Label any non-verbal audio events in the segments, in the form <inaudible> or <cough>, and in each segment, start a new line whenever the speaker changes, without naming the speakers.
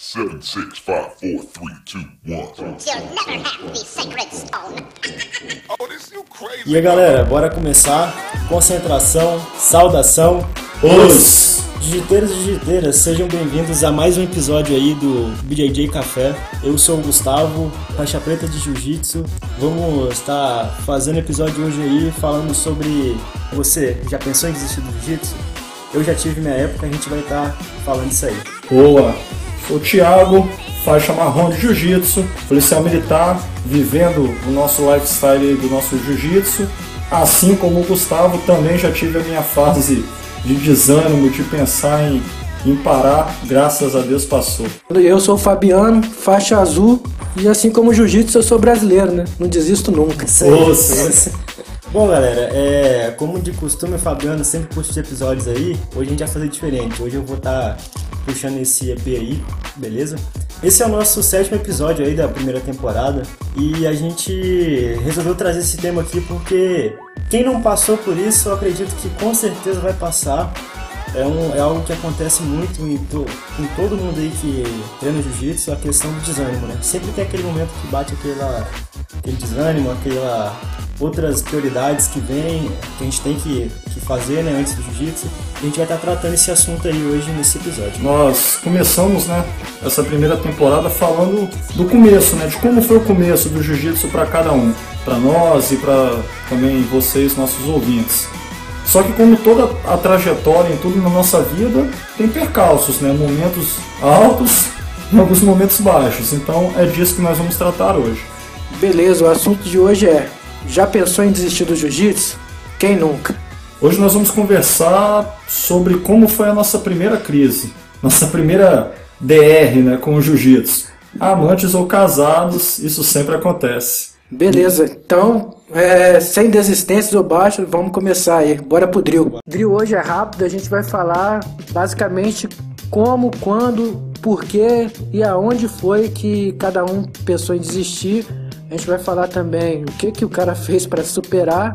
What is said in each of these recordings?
Seven, six, five, four, three, two, one.
You'll never have the sacred stone.
Oh, this you crazy.
E aí galera, bora começar. Concentração, saudação.
Os
Digiteiros e digiteiras, sejam bem-vindos a mais um episódio aí do BJJ Café. Eu sou o Gustavo, faixa preta de Jiu-Jitsu. Vamos estar fazendo episódio hoje aí falando sobre você. Já pensou em desistir do Jiu-Jitsu? Eu já tive minha época, a gente vai estar falando isso aí.
Boa! O Thiago, faixa marrom de Jiu-Jitsu, policial militar, vivendo o nosso lifestyle do nosso Jiu-Jitsu. Assim como o Gustavo, também já tive a minha fase de desânimo, de pensar em, em parar, graças a Deus passou.
Eu sou o Fabiano, faixa azul, e assim como o jiu-jitsu, eu sou brasileiro, né? Não desisto nunca.
Isso <laughs> Bom, galera, é, como de costume, o Fabiano sempre puxa os episódios aí. Hoje a gente vai fazer diferente. Hoje eu vou estar puxando esse EP aí, beleza? Esse é o nosso sétimo episódio aí da primeira temporada e a gente resolveu trazer esse tema aqui porque quem não passou por isso, eu acredito que com certeza vai passar. É, um, é algo que acontece muito em to, com todo mundo aí que treina jiu-jitsu, a questão do desânimo, né? Sempre tem aquele momento que bate aquela, aquele desânimo, aquela outras prioridades que vem, que a gente tem que, que fazer né, antes do jiu-jitsu. A gente vai estar tratando esse assunto aí hoje nesse episódio.
Nós começamos, né, essa primeira temporada falando do começo, né, de como foi o começo do jiu-jitsu para cada um, para nós e para também vocês, nossos ouvintes. Só que como toda a trajetória em tudo na nossa vida, tem percalços, né, momentos altos e alguns momentos baixos. Então é disso que nós vamos tratar hoje.
Beleza, o assunto de hoje é: já pensou em desistir do jiu-jitsu? Quem nunca?
Hoje nós vamos conversar sobre como foi a nossa primeira crise, nossa primeira DR, né, com o jiu-jitsu. Amantes ou casados, isso sempre acontece.
Beleza, então, é, sem desistências ou baixo, vamos começar aí. Bora pro drill. Drill hoje é rápido, a gente vai falar basicamente como, quando, por quê e aonde foi que cada um pensou em desistir. A gente vai falar também o que, que o cara <laughs> fez para superar.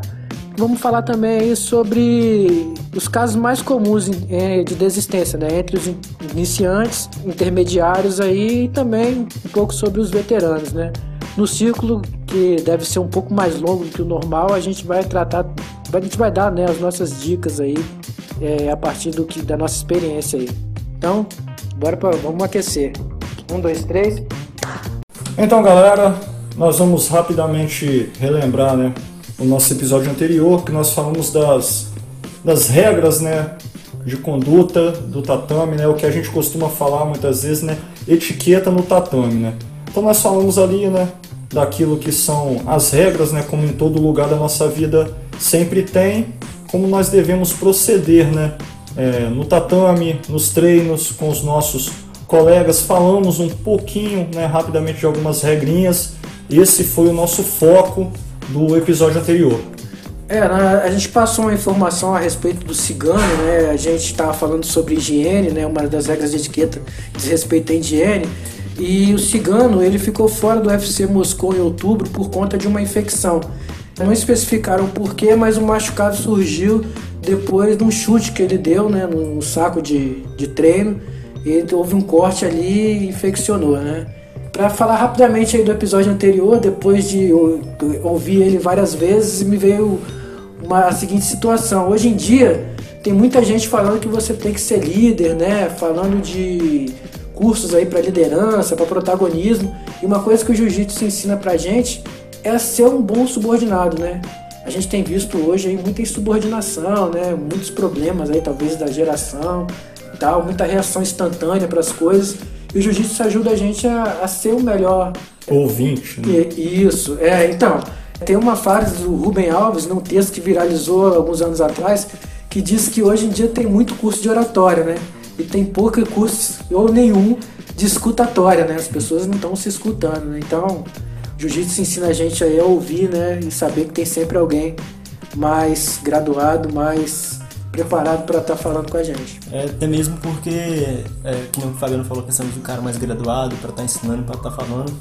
Vamos falar também aí sobre os casos mais comuns eh, de desistência, né? Entre os in- iniciantes, intermediários aí e também um pouco sobre os veteranos, né? No ciclo que deve ser um pouco mais longo do que o normal, a gente vai tratar, a gente vai dar né, as nossas dicas aí eh, a partir do que da nossa experiência aí. Então, bora pra, vamos aquecer. Um, dois, três.
Então, galera, nós vamos rapidamente relembrar, né, o nosso episódio anterior, que nós falamos das, das regras, né, de conduta do tatame, né, o que a gente costuma falar muitas vezes, né, etiqueta no tatame, né. Então nós falamos ali, né, daquilo que são as regras, né, como em todo lugar da nossa vida sempre tem, como nós devemos proceder, né, é, no tatame, nos treinos, com os nossos colegas, falamos um pouquinho, né, rapidamente de algumas regrinhas. Esse foi o nosso foco do episódio anterior.
É, a gente passou uma informação a respeito do cigano, né? A gente estava falando sobre higiene, né? Uma das regras de etiqueta diz respeito à higiene. E o cigano, ele ficou fora do UFC Moscou em outubro por conta de uma infecção. Não especificaram porquê, mas o machucado surgiu depois de um chute que ele deu, né? Num saco de, de treino. E houve um corte ali e infeccionou, né? Pra falar rapidamente do episódio anterior, depois de ou- ouvir ele várias vezes, me veio uma a seguinte situação. Hoje em dia, tem muita gente falando que você tem que ser líder, né? Falando de cursos aí para liderança, para protagonismo. E uma coisa que o jiu-jitsu ensina pra gente é ser um bom subordinado, né? A gente tem visto hoje aí muita insubordinação, né? Muitos problemas aí, talvez, da geração e tal, muita reação instantânea para as coisas. E o jiu-jitsu ajuda a gente a, a ser o melhor
Ouvinte, né?
e- Isso, é, então, tem uma frase do Rubem Alves, num texto que viralizou alguns anos atrás, que diz que hoje em dia tem muito curso de oratória, né? E tem pouco curso, ou nenhum, de escutatória, né? As pessoas não estão se escutando, né? Então, jiu-jitsu ensina a gente a ouvir, né? E saber que tem sempre alguém mais graduado, mais preparado para estar falando com a gente.
É, até mesmo porque, é, como o Fabiano falou, questão de um cara mais graduado para estar ensinando, para estar falando.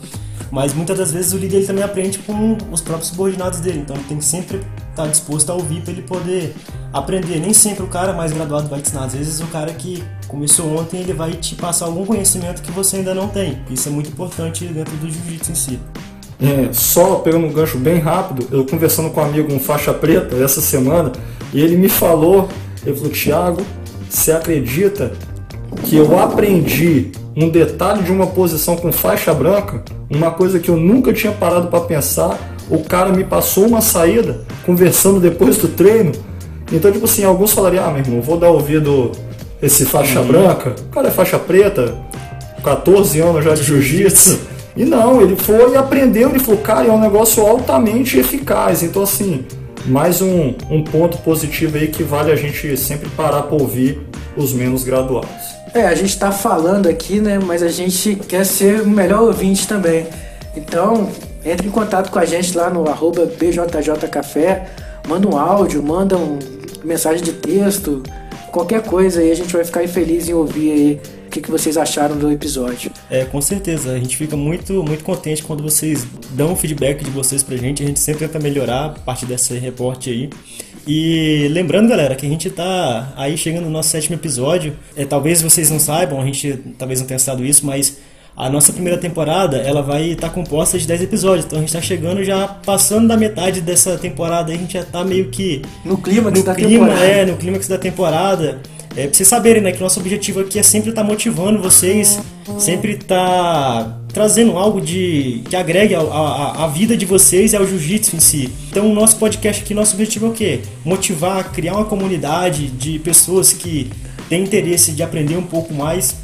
Mas muitas das vezes o líder ele também aprende com os próprios subordinados dele. Então ele tem que sempre estar disposto a ouvir para ele poder aprender. Nem sempre o cara mais graduado vai te ensinar. Às vezes o cara que começou ontem ele vai te passar algum conhecimento que você ainda não tem. Isso é muito importante dentro do jiu-jitsu em si.
É, só pegando um gancho bem rápido, eu conversando com um amigo, um faixa preta, essa semana, e ele me falou, ele falou, Thiago, você acredita que eu aprendi um detalhe de uma posição com faixa branca, uma coisa que eu nunca tinha parado para pensar, o cara me passou uma saída, conversando depois do treino, então tipo assim, alguns falariam, ah meu irmão, vou dar ouvido esse faixa uhum. branca, o cara é faixa preta, 14 anos já de jiu-jitsu, e não, ele foi e aprendeu, ele falou, cara, é um negócio altamente eficaz. Então, assim, mais um, um ponto positivo aí que vale a gente sempre parar para ouvir os menos graduados.
É, a gente está falando aqui, né, mas a gente quer ser o melhor ouvinte também. Então, entre em contato com a gente lá no arroba BJJCafé, manda um áudio, manda uma mensagem de texto, qualquer coisa aí, a gente vai ficar feliz em ouvir aí que, que vocês acharam do episódio.
É, com certeza. A gente fica muito, muito contente quando vocês dão o feedback de vocês pra gente. A gente sempre tenta melhorar a partir desse reporte aí. E lembrando, galera, que a gente tá aí chegando no nosso sétimo episódio. É, talvez vocês não saibam, a gente talvez não tenha citado isso, mas a nossa primeira temporada ela vai estar tá composta de 10 episódios. Então a gente está chegando já passando da metade dessa temporada. a gente já tá meio que.
No clímax
no
da
clima,
temporada.
É, no clímax da temporada. É, pra vocês saberem, né, que nosso objetivo aqui é sempre estar tá motivando vocês, sempre estar tá trazendo algo de que agregue a vida de vocês e ao jiu-jitsu em si. Então, o nosso podcast aqui, nosso objetivo é o quê? Motivar, criar uma comunidade de pessoas que têm interesse de aprender um pouco mais.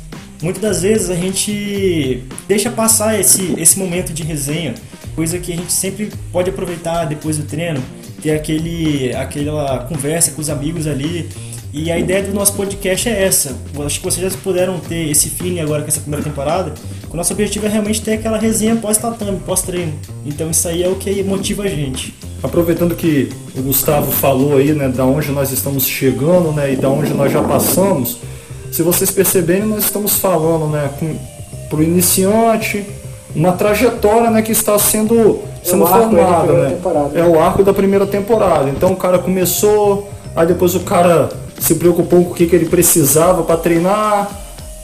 Muitas das vezes a gente deixa passar esse, esse momento de resenha, coisa que a gente sempre pode aproveitar depois do treino, ter aquele, aquela conversa com os amigos ali, e a ideia do nosso podcast é essa. Acho que vocês já puderam ter esse feeling agora com essa primeira temporada. O nosso objetivo é realmente ter aquela resenha pós-tatame, pós-treino. Então isso aí é o que motiva a gente.
Aproveitando que o Gustavo falou aí, né, da onde nós estamos chegando, né, e da onde nós já passamos. Se vocês perceberem, nós estamos falando, né, com pro iniciante, uma trajetória, né, que está sendo sendo é formada, né? É o arco da primeira temporada. Então o cara começou, aí depois o cara se preocupou com o que, que ele precisava para treinar,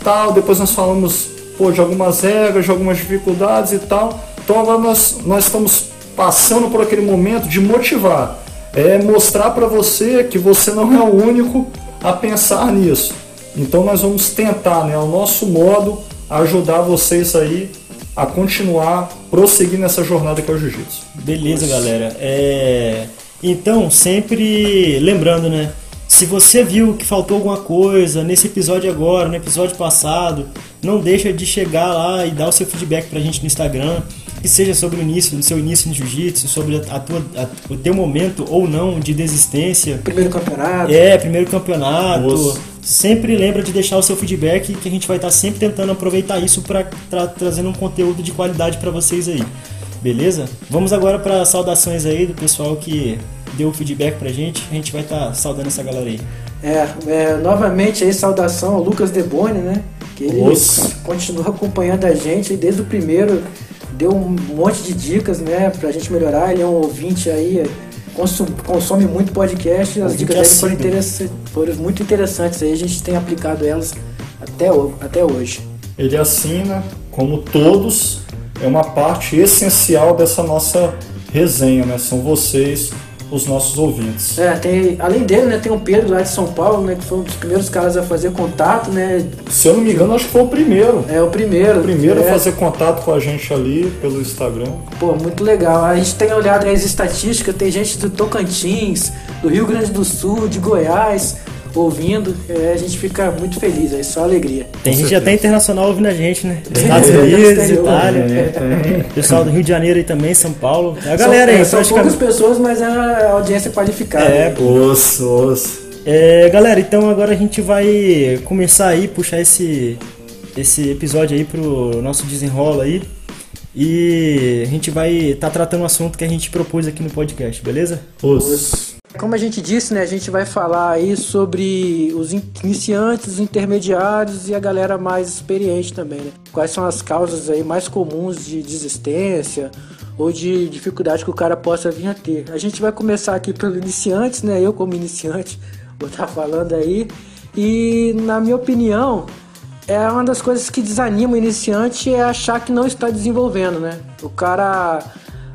tal. Depois nós falamos pô, de algumas regras, de algumas dificuldades e tal. Então agora nós, nós estamos passando por aquele momento de motivar, é mostrar para você que você não é o único a pensar nisso. Então nós vamos tentar, né, ao nosso modo, ajudar vocês aí a continuar, prosseguir nessa jornada que é o jiu-jitsu.
Beleza, galera. É... Então, sempre lembrando, né? Se você viu que faltou alguma coisa nesse episódio agora, no episódio passado, não deixa de chegar lá e dar o seu feedback pra gente no Instagram, que seja sobre o início, do seu início no jiu-jitsu, sobre a tua, a, o teu momento ou não de desistência.
Primeiro campeonato.
É, primeiro campeonato. Nossa. Sempre lembra de deixar o seu feedback que a gente vai estar sempre tentando aproveitar isso para tra trazendo um conteúdo de qualidade para vocês aí. Beleza? Vamos agora para saudações aí do pessoal que deu o feedback pra gente. A gente vai estar tá saudando essa galera aí.
É, é, novamente aí saudação ao Lucas Deboni, né? Que ele Nossa. continua acompanhando a gente desde o primeiro, deu um monte de dicas, né, pra gente melhorar. Ele é um ouvinte aí, consome, consome muito podcast, as dicas dele foram, interessa, foram muito interessantes aí, a gente tem aplicado elas até, até hoje.
Ele assina, como todos, é uma parte essencial dessa nossa resenha, né? São vocês os nossos ouvintes.
É, tem, além dele, né, tem o Pedro lá de São Paulo, né, que foi um dos primeiros caras a fazer contato, né?
Se eu não me engano, acho que foi o primeiro.
É, o primeiro.
O primeiro é. a fazer contato com a gente ali pelo Instagram.
Pô, muito legal. A gente tem olhado as estatísticas, tem gente do Tocantins, do Rio Grande do Sul, de Goiás, ouvindo, é, a gente fica muito feliz, é só alegria.
Tem gente até internacional ouvindo a gente, né? Estados Unidos, Itália, é, pessoal do Rio de Janeiro e também, São Paulo. É a galera
são,
aí, é,
São poucas pessoas, mas é a audiência qualificada.
É, osso, osso. É, galera, então agora a gente vai começar aí, puxar esse, esse episódio aí pro nosso desenrola aí. E a gente vai estar tá tratando um assunto que a gente propôs aqui no podcast, beleza?
Os. Como a gente disse, né, a gente vai falar aí sobre os iniciantes, os intermediários e a galera mais experiente também, né? Quais são as causas aí mais comuns de desistência ou de dificuldade que o cara possa vir a ter. A gente vai começar aqui pelo iniciantes, né? Eu como iniciante, <laughs> vou estar falando aí. E na minha opinião, é uma das coisas que desanima o iniciante é achar que não está desenvolvendo, né? O cara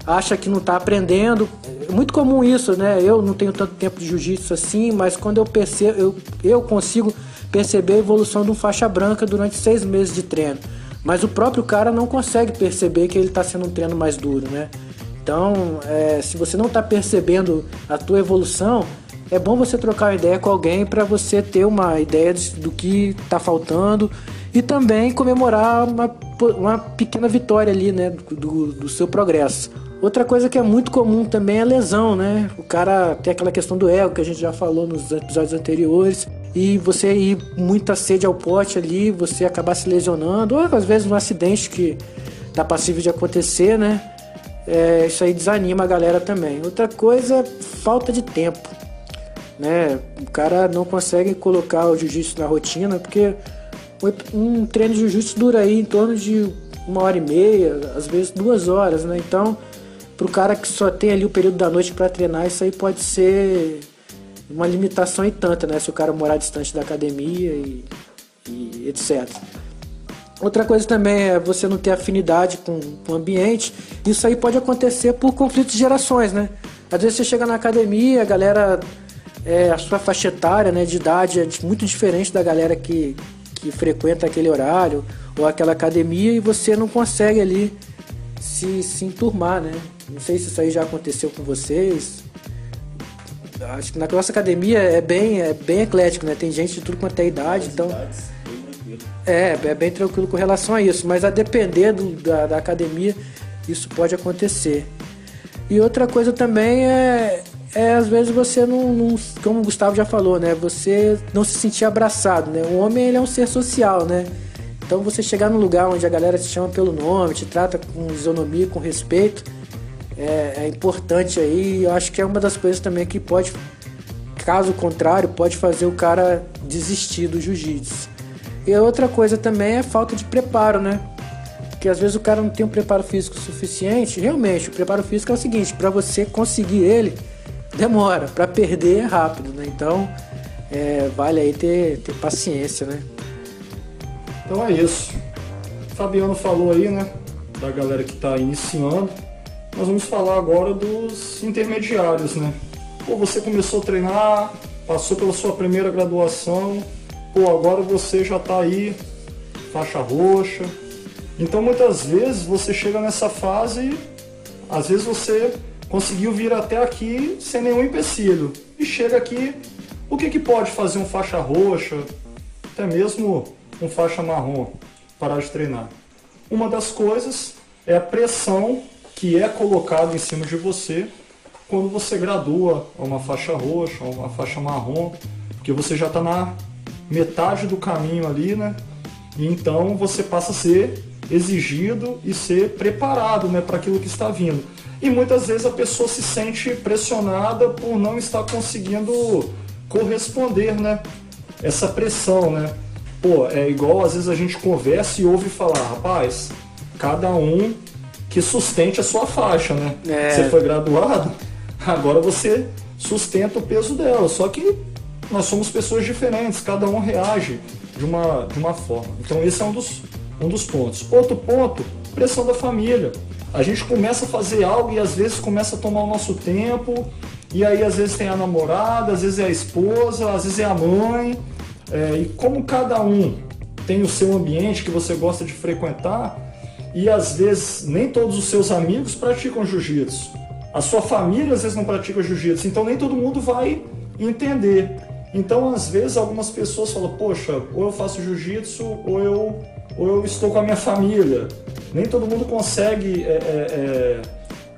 acha que não está aprendendo. É muito comum isso, né? Eu não tenho tanto tempo de jiu-jitsu assim, mas quando eu percebo, eu, eu consigo perceber a evolução de um faixa branca durante seis meses de treino. Mas o próprio cara não consegue perceber que ele está sendo um treino mais duro, né? Então, é, se você não está percebendo a tua evolução, é bom você trocar uma ideia com alguém para você ter uma ideia do que está faltando e também comemorar uma, uma pequena vitória ali, né, do, do seu progresso. Outra coisa que é muito comum também é lesão, né? O cara tem aquela questão do ego que a gente já falou nos episódios anteriores e você ir muita sede ao pote ali, você acabar se lesionando, ou às vezes um acidente que tá passível de acontecer, né? É, isso aí desanima a galera também. Outra coisa, falta de tempo, né? O cara não consegue colocar o jiu-jitsu na rotina, porque um treino de jiu-jitsu dura aí em torno de uma hora e meia, às vezes duas horas, né? Então, pro cara que só tem ali o período da noite para treinar, isso aí pode ser uma limitação e tanta, né? Se o cara morar distante da academia e, e etc. Outra coisa também é você não ter afinidade com, com o ambiente. Isso aí pode acontecer por conflitos de gerações, né? Às vezes você chega na academia, a galera, é, a sua faixa etária né, de idade é muito diferente da galera que, que frequenta aquele horário ou aquela academia e você não consegue ali se, se enturmar, né? Não sei se isso aí já aconteceu com vocês, acho que na nossa academia é bem, é bem eclético, né? Tem gente de tudo quanto é idade, então. É, é bem tranquilo com relação a isso, mas a depender do, da, da academia, isso pode acontecer. E outra coisa também é, é às vezes você não, não, como o Gustavo já falou, né? Você não se sentir abraçado, né? O homem ele é um ser social, né? Então você chegar num lugar onde a galera te chama pelo nome, te trata com isonomia, com respeito, é, é importante aí. Eu acho que é uma das coisas também que pode, caso contrário, pode fazer o cara desistir do jiu-jitsu. E outra coisa também é falta de preparo, né? Porque às vezes o cara não tem um preparo físico suficiente. Realmente, o preparo físico é o seguinte: para você conseguir ele, demora, para perder é rápido, né? Então, é, vale aí ter, ter paciência, né?
Então é isso. O Fabiano falou aí, né? Da galera que está iniciando nós vamos falar agora dos intermediários, né? Pô, você começou a treinar, passou pela sua primeira graduação, pô, agora você já está aí, faixa roxa. Então muitas vezes você chega nessa fase, às vezes você conseguiu vir até aqui sem nenhum empecilho. E chega aqui, o que, que pode fazer um faixa roxa, até mesmo um faixa marrom, parar de treinar? Uma das coisas é a pressão que é colocado em cima de você quando você gradua uma faixa roxa, uma faixa marrom, porque você já está na metade do caminho ali, né? E então você passa a ser exigido e ser preparado né, para aquilo que está vindo. E muitas vezes a pessoa se sente pressionada por não estar conseguindo corresponder, né? Essa pressão, né? Pô, é igual às vezes a gente conversa e ouve falar, rapaz, cada um que sustente a sua faixa, né? É. Você foi graduado, agora você sustenta o peso dela. Só que nós somos pessoas diferentes, cada um reage de uma, de uma forma. Então esse é um dos, um dos pontos. Outro ponto, pressão da família. A gente começa a fazer algo e às vezes começa a tomar o nosso tempo, e aí às vezes tem a namorada, às vezes é a esposa, às vezes é a mãe. É, e como cada um tem o seu ambiente que você gosta de frequentar, e às vezes nem todos os seus amigos praticam jiu-jitsu. A sua família às vezes não pratica jiu-jitsu, então nem todo mundo vai entender. Então, às vezes, algumas pessoas falam: Poxa, ou eu faço jiu-jitsu ou eu, ou eu estou com a minha família. Nem todo mundo consegue é, é, é,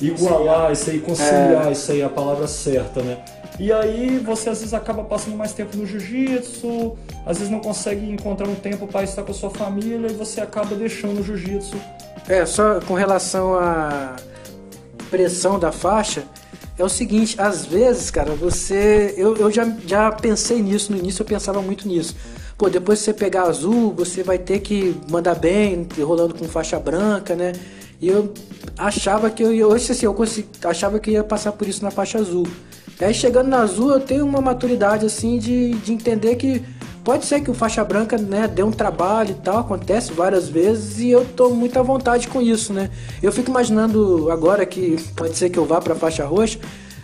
igualar isso aí, conciliar é. isso aí, a palavra certa, né? E aí você às vezes acaba passando mais tempo no jiu-jitsu, às vezes não consegue encontrar um tempo para estar com a sua família e você acaba deixando o jiu-jitsu.
É, só com relação à pressão da faixa, é o seguinte, às vezes, cara, você. Eu, eu já, já pensei nisso, no início eu pensava muito nisso. Pô, depois que você pegar azul, você vai ter que mandar bem, rolando com faixa branca, né? E eu achava que eu ia. Hoje assim, eu consegui, achava que ia passar por isso na faixa azul. Aí chegando na azul eu tenho uma maturidade assim de, de entender que pode ser que o faixa branca, né, dê um trabalho e tal, acontece várias vezes e eu tô muito à vontade com isso, né? Eu fico imaginando agora que pode ser que eu vá pra faixa roxa,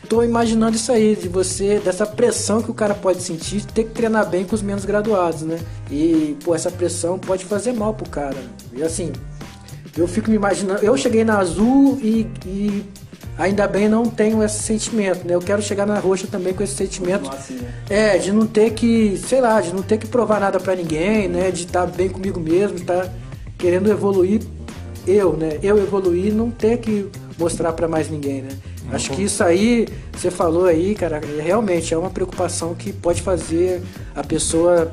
tô imaginando isso aí, de você, dessa pressão que o cara pode sentir, ter que treinar bem com os menos graduados, né? E, pô, essa pressão pode fazer mal pro cara. E assim, eu fico me imaginando. Eu cheguei na azul e, e ainda bem não tenho esse sentimento, né? Eu quero chegar na roxa também com esse sentimento. É, de não ter que, sei lá, de não ter que provar nada pra ninguém, né? De estar bem comigo mesmo, estar querendo evoluir eu, né? Eu evoluir, não ter que mostrar pra mais ninguém, né? Acho que isso aí, você falou aí, cara, é- realmente é uma preocupação que pode fazer a pessoa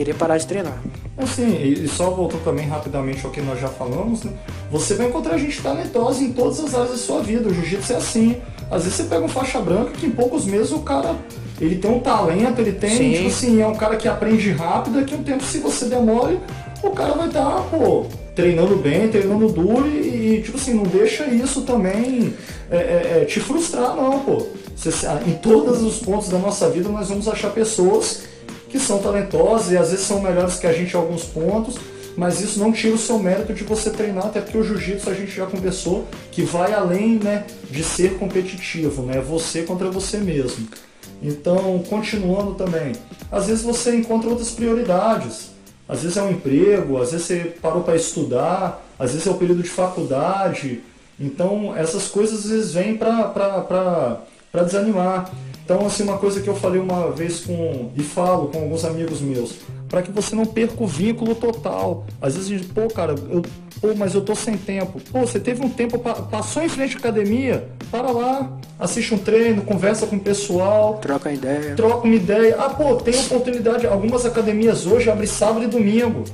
querer parar de treinar.
Assim, e só voltando também rapidamente ao que nós já falamos, né? Você vai encontrar gente talentosa em todas as áreas da sua vida. O jiu-jitsu é assim. Às vezes você pega um faixa branca que em poucos meses o cara ele tem um talento, ele tem,
Sim.
tipo assim, é um cara que aprende rápido, a um tempo, se você demore, o cara vai estar, pô, treinando bem, treinando duro e, e, tipo assim, não deixa isso também é, é, é, te frustrar, não, pô. Você- em todos os pontos da nossa vida nós vamos achar pessoas que são talentosas e às vezes são melhores que a gente em alguns pontos, mas isso não tira o seu mérito de você treinar, até porque o jiu-jitsu a gente já conversou que vai além né, de ser competitivo, né? Você contra você mesmo. Então, continuando também, às vezes você encontra outras prioridades. Às vezes é um emprego, às vezes você parou para estudar, às vezes é o período de faculdade. Então, essas coisas às vezes vêm para desanimar. Então, assim, uma coisa que eu falei uma vez com e falo com alguns amigos meus, para que você não perca o vínculo total. Às vezes a gente, pô, cara, eu, pô, mas eu tô sem tempo. Pô, você teve um tempo, pa- passou em frente à academia, para lá, assiste um treino, conversa com o pessoal,
Troca ideia.
troca uma ideia. Ah, pô, tem oportunidade. Algumas academias hoje abrem sábado e domingo.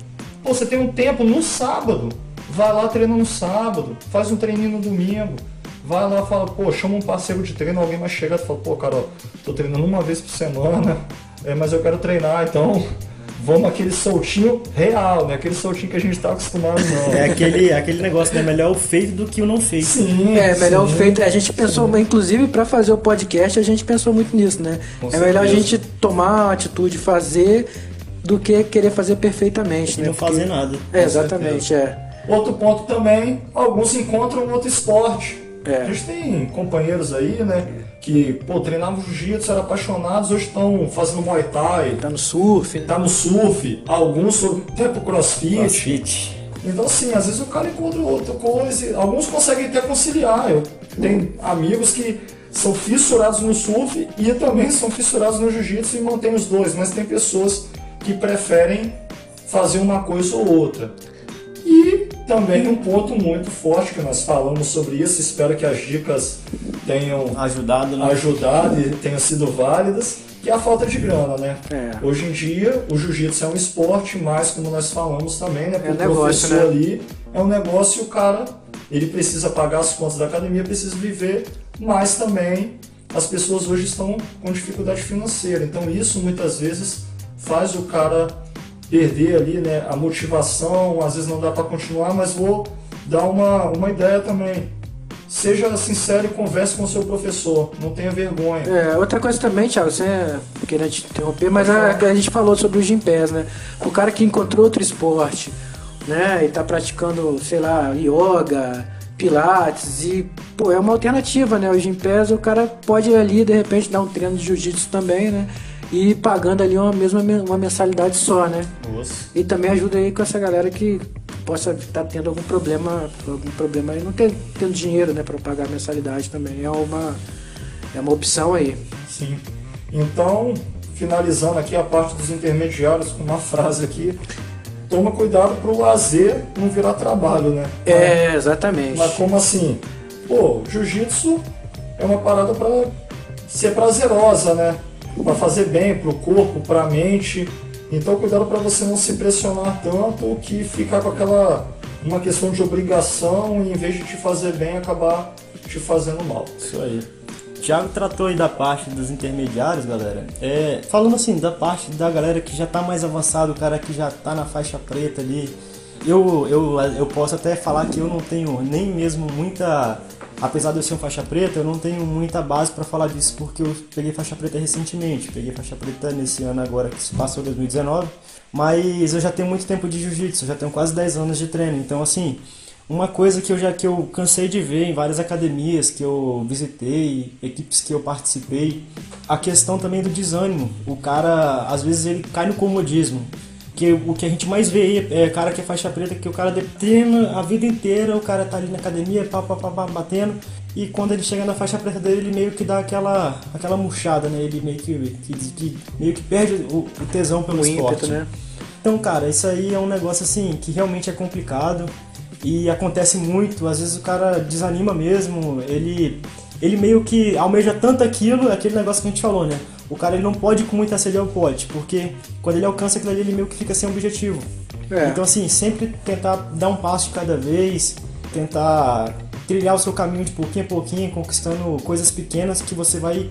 Pô, você tem um tempo no sábado. Vai lá, treina no sábado. Faz um treininho no domingo. Vai lá, fala, pô, chama um parceiro de treino, alguém vai chegar e fala, pô, cara, ó, tô treinando uma vez por semana, é, mas eu quero treinar, então vamos aquele soltinho real, né? Aquele soltinho que a gente tá acostumado, não.
É aquele, aquele negócio, né? Melhor o feito do que o não feito.
Sim,
É, melhor o
sim.
feito. A gente pensou, inclusive, pra fazer o podcast, a gente pensou muito nisso, né?
Com
é melhor a
certeza.
gente tomar uma atitude, fazer, do que querer fazer perfeitamente,
E
né?
não
Porque-
fazer nada.
É, exatamente, é.
Outro ponto também, alguns encontram outro esporte.
É.
A gente tem companheiros aí, né, que, pô, treinavam jiu-jitsu, eram apaixonados, hoje estão fazendo muay thai,
Tá no surf,
tá no surf, alguns até pro crossfit.
Crossfit.
Então, assim, às vezes o cara encontra outra coisa, alguns conseguem até conciliar. Eu tenho amigos que são fissurados no surf e também são fissurados no jiu-jitsu e mantêm os dois, mas tem pessoas que preferem fazer uma coisa ou outra. E também um ponto muito forte que nós falamos sobre isso, espero que as dicas tenham
Ajudado, né?
ajudado e tenham sido válidas, que é a falta de grana, né?
É.
Hoje em dia, o jiu-jitsu é um esporte, mas como nós falamos também, né?
É um negócio,
professor
né?
ali, é um negócio e o cara, ele precisa pagar as contas da academia, precisa viver, mas também as pessoas hoje estão com dificuldade financeira. Então isso muitas vezes faz o cara perder ali, né, a motivação, às vezes não dá para continuar, mas vou dar uma, uma ideia também. Seja sincero e converse com o seu professor, não tenha vergonha.
É, outra coisa também, Thiago, é querendo te interromper, mas a, a gente falou sobre o Gympass, né? O cara que encontrou outro esporte, né? E tá praticando, sei lá, yoga, pilates e, pô, é uma alternativa, né? O Gympass, o cara pode ali, de repente, dar um treino de jiu-jitsu também, né? E pagando ali uma mesma uma mensalidade só, né?
Nossa.
E também ajuda aí com essa galera que possa estar tendo algum problema, algum problema aí, não ter, tendo dinheiro, né, para pagar a mensalidade também. É uma, é uma opção aí.
Sim. Então, finalizando aqui a parte dos intermediários com uma frase aqui, toma cuidado para o lazer não virar trabalho, né?
É, exatamente.
Mas como assim? Pô, jiu-jitsu é uma parada para ser prazerosa, né? Para fazer bem pro corpo, pra mente. Então cuidado para você não se pressionar tanto que ficar com aquela uma questão de obrigação e em vez de te fazer bem acabar te fazendo mal.
Isso aí. O Thiago tratou aí da parte dos intermediários, galera. É, falando assim, da parte da galera que já tá mais avançado, o cara que já tá na faixa preta ali. Eu, eu, eu posso até falar que eu não tenho nem mesmo muita apesar de eu ser um faixa preta, eu não tenho muita base para falar disso porque eu peguei faixa preta recentemente. Peguei faixa preta nesse ano agora que se passou 2019, mas eu já tenho muito tempo de jiu-jitsu, já tenho quase 10 anos de treino. Então, assim, uma coisa que eu já que eu cansei de ver em várias academias que eu visitei, equipes que eu participei, a questão também do desânimo. O cara, às vezes ele cai no comodismo que o que a gente mais vê aí é cara que é faixa preta, que o cara treina a vida inteira, o cara tá ali na academia, pá, pá, pá, pá, batendo, e quando ele chega na faixa preta dele, ele meio que dá aquela, aquela murchada, né? Ele meio que, que, que meio que perde o, o tesão pelo
O
esporte.
ímpeto, né?
Então, cara, isso aí é um negócio assim que realmente é complicado e acontece muito. Às vezes o cara desanima mesmo, ele ele meio que almeja tanto aquilo, aquele negócio que a gente falou, né? O cara ele não pode ir com muita sede ao pote, porque quando ele alcança aquilo ali, ele meio que fica sem objetivo.
É.
Então, assim, sempre tentar dar um passo de cada vez, tentar trilhar o seu caminho de pouquinho a pouquinho, conquistando coisas pequenas que você vai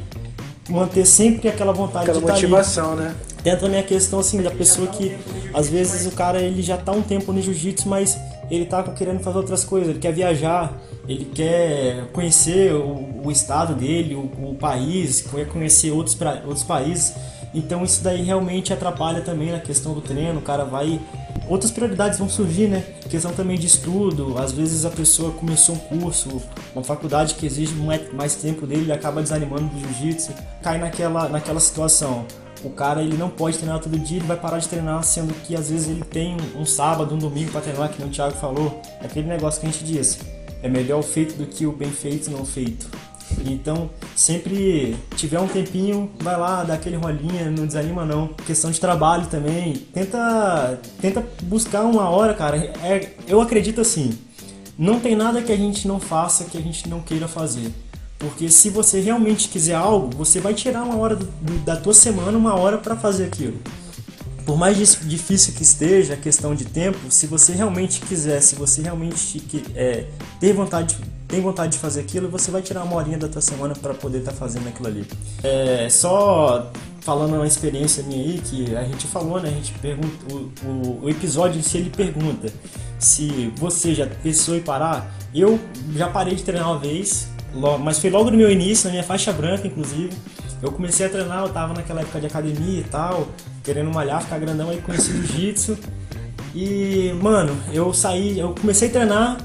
manter sempre aquela vontade
Aquela
de estar ali.
motivação, né?
Tem também a questão assim da pessoa que às vezes o cara ele já tá um tempo no jiu-jitsu, mas ele tá querendo fazer outras coisas, ele quer viajar, ele quer conhecer o, o estado dele, o, o país, quer conhecer outros, pra- outros países. Então isso daí realmente atrapalha também na questão do treino, o cara vai. Outras prioridades vão surgir, né? Questão também de estudo, às vezes a pessoa começou um curso, uma faculdade que exige mais, tempo dele, ele acaba desanimando do jiu-jitsu, cai naquela, naquela situação o cara ele não pode treinar todo dia, ele vai parar de treinar, sendo que às vezes ele tem um, sábado, um domingo para treinar, que o Thiago falou. É aquele negócio que a gente disse. É melhor o feito do que o bem feito não feito. Então, sempre tiver um tempinho, vai lá, dá aquele rolinha, não desanima não. Questão de trabalho também. Tenta, tenta buscar uma hora, cara. É, eu acredito assim, não tem nada que a gente não faça que a gente não queira fazer. Porque se você realmente quiser algo, você vai tirar uma hora do- da tua semana, uma hora para fazer aquilo. Por mais difícil que esteja a questão de tempo, se você realmente quiser, se você realmente é, ter vontade, tem vontade de fazer aquilo, você vai tirar uma horinha da tua semana para poder estar fazendo aquilo ali. É, só falando uma experiência minha aí, que a gente falou, né? A gente pergunta, o, o, o episódio si ele pergunta se você já pensou em parar. Eu já parei de treinar uma vez, mas foi logo no meu início, na minha faixa branca, inclusive. Eu comecei a treinar, eu tava naquela época de academia e tal, querendo malhar, ficar grandão aí, conheci jiu-jitsu. E, mano, eu saí, eu comecei a treinar,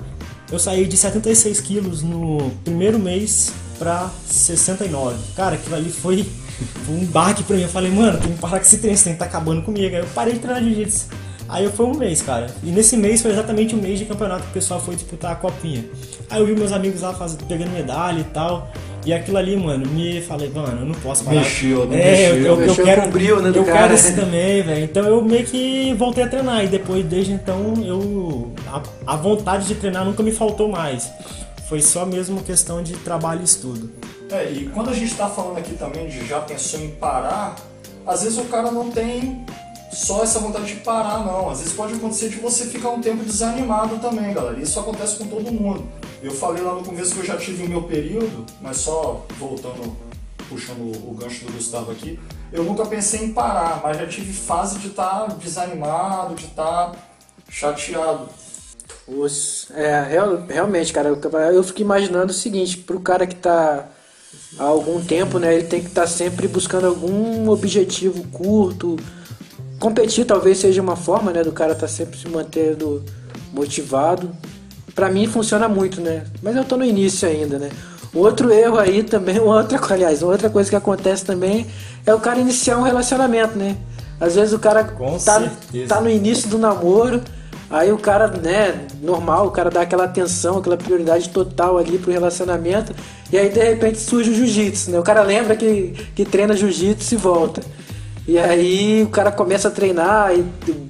eu saí de 76 quilos no primeiro mês pra 69. Cara, aquilo ali foi, foi um baque pra mim. Eu falei, mano, tem que parar com esse treino, esse treino tá acabando comigo. Aí eu parei de treinar jiu-jitsu. Aí foi um mês, cara. E nesse mês foi exatamente o mês de campeonato que o pessoal foi disputar a copinha. Aí eu vi meus amigos lá faz, pegando medalha e tal. E aquilo ali, mano, me falei, mano, eu não posso parar.
Mexeu, não
é,
mexeu.
eu, eu, eu
Mexeu
quero,
com o brilho, né, do
eu
cara.
quero esse também, velho. Então eu meio que voltei a treinar. E depois, desde então, eu. A, a vontade de treinar nunca me faltou mais. Foi só mesmo questão de trabalho e estudo.
É, e quando a gente tá falando aqui também de já pensou em parar, às vezes o cara não tem só essa vontade de parar, não. Às vezes pode acontecer de você ficar um tempo desanimado também, galera. Isso acontece com todo mundo. Eu falei lá no começo que eu já tive o meu período, mas só voltando, puxando o gancho do Gustavo aqui, eu nunca pensei em parar, mas já tive fase de estar desanimado, de estar chateado.
Os- é, real- realmente, cara, eu, fico imaginando o seguinte, pro cara que tá há algum tempo, né, ele tem que estar sempre buscando algum objetivo curto. Competir talvez seja uma forma, né, do cara estar sempre se mantendo motivado. Pra mim funciona muito, né? Mas eu tô no início ainda, né? Outro erro aí também, <laughs> outra, aliás, outra coisa que acontece também é o cara iniciar um relacionamento, né? Às vezes o cara
Com
tá,
certeza.
tá no início do namoro, aí o cara, né, normal, o cara dá aquela atenção, aquela prioridade total ali pro relacionamento, e aí de repente surge o jiu-jitsu, né? O cara lembra que, que treina jiu-jitsu e volta. E aí o cara começa a treinar e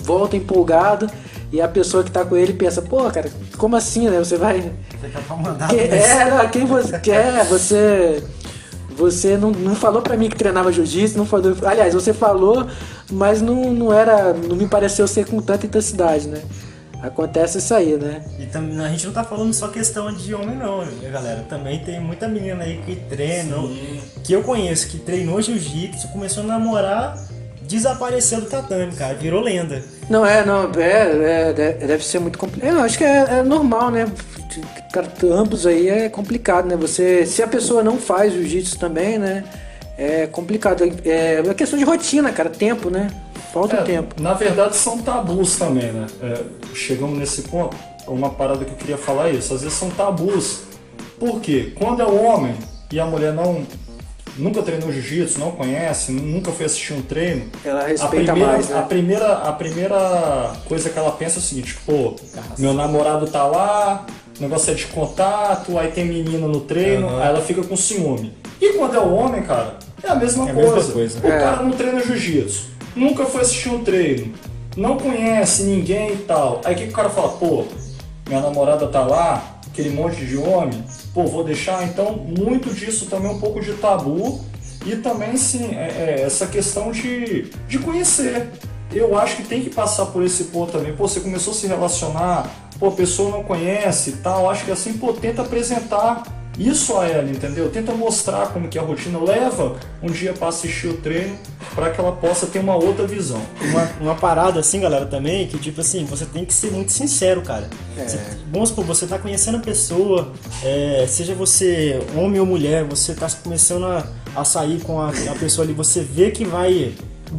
volta empolgado, e a pessoa que tá com ele pensa, pô, cara, como assim, né? Você vai. Que- é, não, quem você <laughs> quer, você. Você não, não falou pra mim que treinava jiu-jitsu, não falou. Aliás, você falou, mas não, não era. Não me pareceu ser com tanta intensidade, né? Acontece isso aí, né?
E também a gente não tá falando só questão de homem não, né, galera. Também tem muita menina aí que treina, que eu conheço, que treinou jiu-jitsu, começou a namorar, desapareceu do tatame, cara, virou lenda.
Não, é, não, é, é, de- deve ser muito complicado. Eu acho que é, é normal, né? cara, ambos aí é complicado, né? Você, se a pessoa não faz jiu-jitsu também, né? É complicado. É uma questão de rotina, cara, tempo, né? Falta
É,
tempo.
Na verdade, são tabus também, né? É, chegamos nesse ponto, uma parada que eu queria falar é isso. Às vezes são tabus. Por quê? Quando é o homem e a mulher não nunca treinou jiu-jitsu, não conhece, nunca foi assistir um treino,
Ela
a
respeita
primeira,
mais, né?
a, primeira, a primeira coisa que ela pensa é o seguinte, pô, meu namorado tá lá, o negócio é de contato, aí tem menina no treino, aí ela fica com ciúme. E quando é o homem, cara, é a mesma
É a
coisa.
mesma coisa.
O
É.
cara não treina jiu-jitsu, nunca foi assistir um treino, não conhece ninguém e tal. Aí o que, que o cara fala? Pô, minha namorada tá lá, aquele monte de homem, pô, vou deixar. Então, muito disso também é um pouco de tabu e também, sim, é, é essa questão de, de conhecer. Eu acho que tem que passar por esse ponto também. Pô, você começou a se relacionar, pô, a pessoa não conhece e tal. Acho que assim, pô, tenta apresentar isso a ela, entendeu? Tenta mostrar como que é a rotina. Leva um dia para assistir o treino para que ela possa ter uma outra visão.
Uma, uma parada assim, galera, também, que tipo assim, você tem que ser muito sincero, cara. Você, vamos supor, você tá conhecendo a pessoa, é, seja você homem ou mulher, você tá começando a, a sair com a, a pessoa ali, você vê que vai.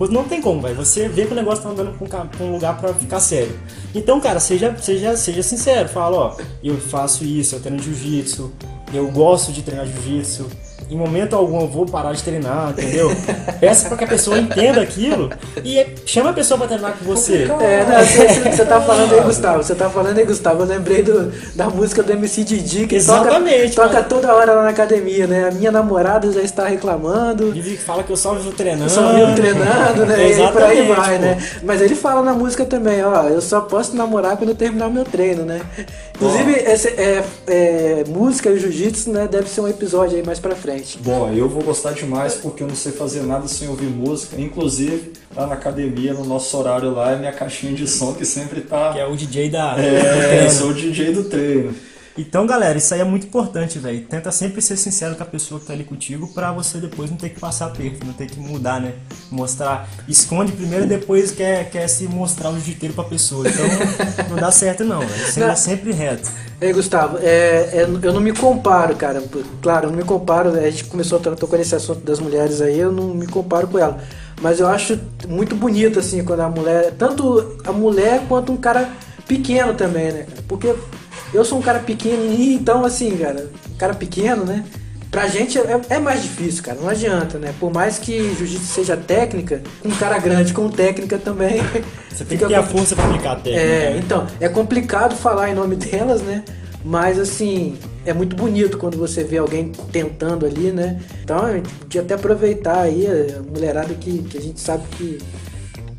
Não tem como, vai. Você vê que o negócio tá andando um, pra um lugar pra ficar sério. Então, cara, seja, seja, seja sincero. Fala, ó, eu faço isso, eu treino jiu-jitsu, eu gosto de treinar jiu-jitsu. Em momento algum eu vou parar de treinar, entendeu? <laughs> Peça pra que a pessoa entenda aquilo e chama a pessoa pra treinar com você.
É, não, você, você tá falando aí, Gustavo. Você tá falando aí, Gustavo. Eu lembrei do, da música do MC Didi que
Exatamente,
toca, toca toda hora lá na academia, né? A minha namorada já está reclamando.
Que fala que eu só vivo treinando.
Só viu treinando, né? E aí por aí
Exatamente,
vai,
pô.
né? Mas ele fala na música também, ó, eu só posso namorar quando eu terminar meu treino, né? Inclusive, esse, é, é, música e jiu-jitsu, né? Deve ser um episódio aí mais pra frente.
Bom, eu vou gostar demais porque eu não sei fazer nada sem ouvir música. Inclusive, lá na academia, no nosso horário lá, é minha caixinha de som que sempre tá.
Que é o DJ da.
É, sou o DJ do treino.
Então, galera, isso aí é muito importante, velho. Tenta sempre ser sincero com a pessoa que tá ali contigo pra você depois não ter que passar aperto, não ter que mudar, né? Mostrar. Esconde primeiro e depois quer, quer se mostrar o jiu-jiteiro pra pessoa. Então, <laughs> não dá certo, não, velho. Seja
Não.
sempre reto.
Ei, Gustavo, é, é, eu não me comparo, cara. Claro, eu não me comparo. A gente começou a tocar nesse assunto das mulheres aí, eu não me comparo com ela. Mas eu acho muito bonito, assim, quando a mulher. Tanto a mulher quanto um cara pequeno também, né? Porque eu sou um cara pequenininho, então, assim, cara, um cara pequeno, né? Pra gente é, é mais difícil, cara. Não adianta, né? Por mais que jiu-jitsu seja técnica, um cara grande com técnica também. <laughs>
Você tem que ter a força pra aplicar a técnica.
É,
né?
então, é complicado falar em nome <laughs> delas, né? Mas assim, é muito bonito quando você vê alguém tentando ali, né? Então a gente podia até aproveitar aí a mulherada que, que a gente sabe que,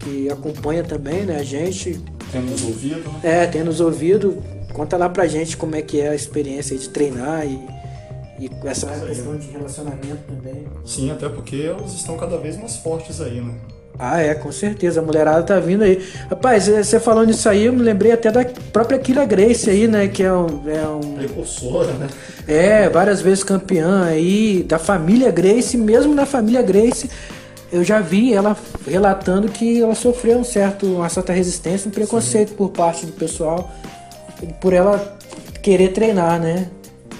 que acompanha também, né? A gente,
Temos ouvido, né?
é, tem nos ouvido, conta lá pra gente como é que é a experiência de treinar e, e com essa questão de relacionamento também.
Sim, até porque elas estão cada vez mais fortes aí, né?
Ah, é, com certeza. A mulherada tá vindo aí. Rapaz, eh, você falando isso aí, eu me lembrei até da própria Kira Grace aí, né? Que é um, é um
Precursora, né?
É, várias vezes campeã aí da família Grace, mesmo na família Grace, eu já vi ela relatando que ela sofreu um certo, uma certa resistência, um preconceito por parte do pessoal, por ela querer treinar, né?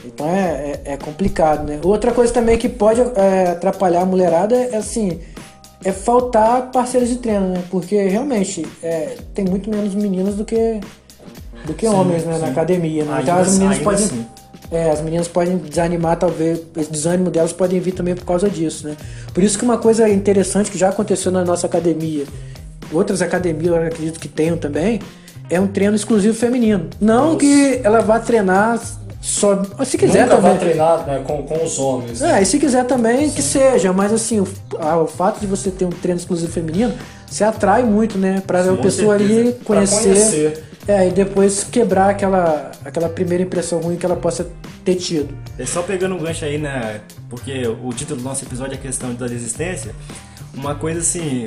Então é, é, é complicado, né? Outra coisa também que pode é, atrapalhar a mulherada é assim, é faltar parceiros de treino, né? Porque realmente é, tem muito menos meninas do que do que homens né, na academia, né? Então
Ainda-
as meninas
ainda
podem
assim.
é, as meninas podem desanimar, talvez, esse desânimo delas podem vir também por causa disso, né? Por isso que uma coisa interessante que já aconteceu na nossa academia, outras academias eu acredito que tenham também, é um treino exclusivo feminino. Não que ela vá treinar só. Se quiser
Nunca vai
também.
treinar né, com, com os homens. né?
É, e se quiser também que seja, mas assim, o, a- o fato de você ter um treino exclusivo feminino, se atrai muito, né? Pra a
com
pessoa ali
certeza.
Conhecer.
conhecer.
É, e depois quebrar aquela, aquela primeira impressão ruim que ela possa ter tido.
É só pegando um gancho aí, né? Porque o título do nosso episódio é a questão da desistência. Uma coisa assim,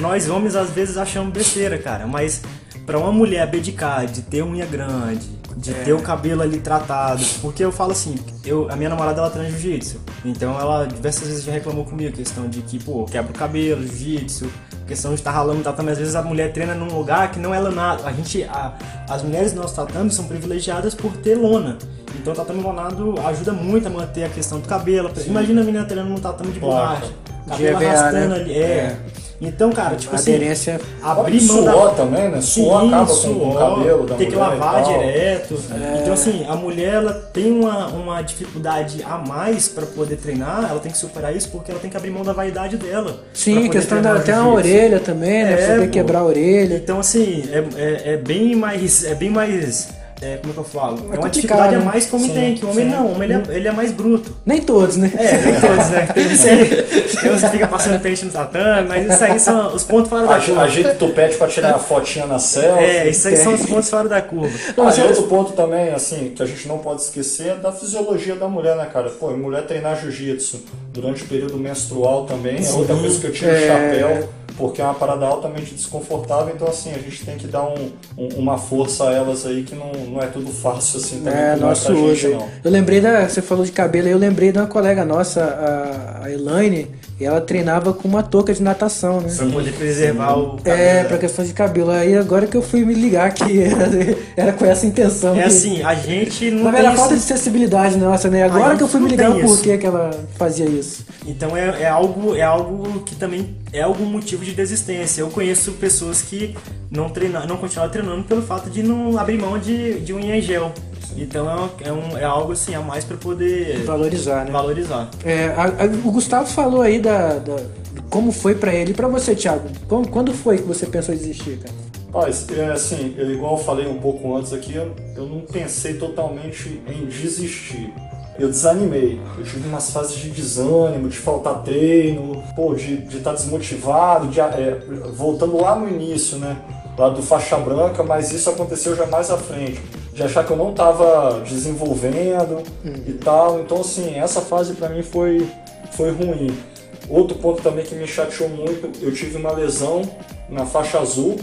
nós homens às vezes achamos besteira, cara, mas pra uma mulher abdicar de ter unha grande, de ter o cabelo ali tratado, porque eu falo assim, eu, a minha namorada ela treina jiu-jitsu, então ela diversas vezes já reclamou comigo, questão de que, pô, quebra o cabelo, jiu-jitsu, questão de estar ralando e tal, também às vezes a mulher treina num lugar que não é lanado. A gente, a- as mulheres do nosso tatame são privilegiadas por ter lona. Então o tatame rolado ajuda muito a manter a questão do cabelo. Imagina a menina treinando num tatame de borracha. Cabelo
GVA,
arrastando
né?
ali. É. Então, cara, tipo assim,
Aderência.
abrir
Suor
mão da...
também, né?
Sim,
Suor acaba com, com
suor,
o cabelo da
tem que lavar direto. Então, assim, a mulher ela tem uma, uma dificuldade a mais pra poder treinar, ela tem que superar isso porque ela tem que abrir mão da vaidade dela.
Sim, questão da até a orelha também, né?
É,
quebrar a orelha.
Então, assim, é, é, é bem mais. É bem mais. É, como é que eu falo? É, uma
complicado,
dificuldade a
né?
mais que o homem
Sim,
tem, que o homem
sim.
não, o homem ele é, ele é mais bruto.
Nem todos, né?
É, <laughs> nem todos, né? Tem uns que fica passando pente no tatame, mas isso aí são os pontos fora da curva.
Ajeita o tupete pra tirar a fotinha na selfie.
É, isso aí são os pontos fora da curva.
Ah, e outro ponto também, assim, que a gente não pode esquecer é da fisiologia da mulher, né, cara? Pô, mulher treinar jiu-jitsu durante o período menstrual também é outra coisa que eu tiro o
É.
chapéu, porque é uma parada altamente desconfortável, então assim, a gente tem que dar um- um- uma força a elas aí que não, não é tudo fácil assim também,
É, nosso
é pra
uso.
gente, não.
Eu lembrei da. Você falou de cabelo aí, eu lembrei de uma colega nossa, a, a Elaine, e ela treinava com uma touca de natação, né?
Pra poder preservar o cabelo.
É, pra questão de cabelo. Aí agora que eu fui me ligar que <laughs> era, era com essa intenção.
É
que-
assim, a gente não tem
verdade, falta de sensibilidade nossa, né? Agora que eu fui me ligar porquê que ela fazia isso.
Então é, é algo é algo que também é algum motivo de desistência. Eu conheço pessoas que não treinar, não continuaram treinando pelo fato de não abrir mão de, de unha em gel. Então é, um, é algo assim a mais pra poder
Valorizar, né?
valorizar.
É, a- a- o Gustavo falou aí da, da- como foi pra ele. E pra você, Thiago? Como- quando foi que você pensou em desistir, cara?
Mas, é, assim, eu, igual eu falei um pouco antes aqui, eu, eu não pensei totalmente em desistir. Eu desanimei. Eu tive umas fases de desânimo, de faltar treino, pô, de estar desmotivado, de, é, voltando lá no início, né? Lá do faixa branca, mas isso aconteceu já mais à frente. De achar que eu não estava desenvolvendo e tal. Então, assim, essa fase pra mim foi, foi ruim. Outro ponto também que me chateou muito, eu tive uma lesão na faixa azul,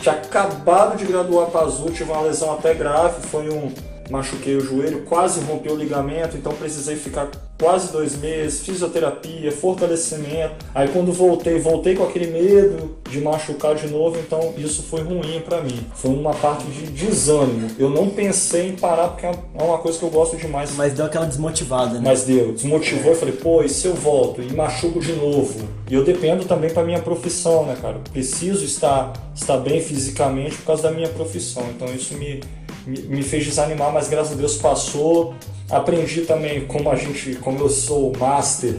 tinha acabado de graduar para azul, tive uma lesão até grave, foi um machuquei o joelho, quase rompeu o ligamento, então precisei ficar quase dois meses, fisioterapia, fortalecimento. Aí quando voltei, voltei com aquele medo de machucar de novo, então isso foi ruim para mim. Foi uma parte de desânimo. Eu não pensei em parar porque é uma coisa que eu gosto demais.
Mas deu aquela desmotivada, né?
Mas deu, desmotivou e falei, pô, e se eu volto e machuco de novo? E eu dependo também pra minha profissão, né, cara? Preciso estar, estar bem fisicamente por causa da minha profissão. Então isso me, me, fez desanimar, mas graças a Deus passou. Aprendi também como a gente, como eu sou master,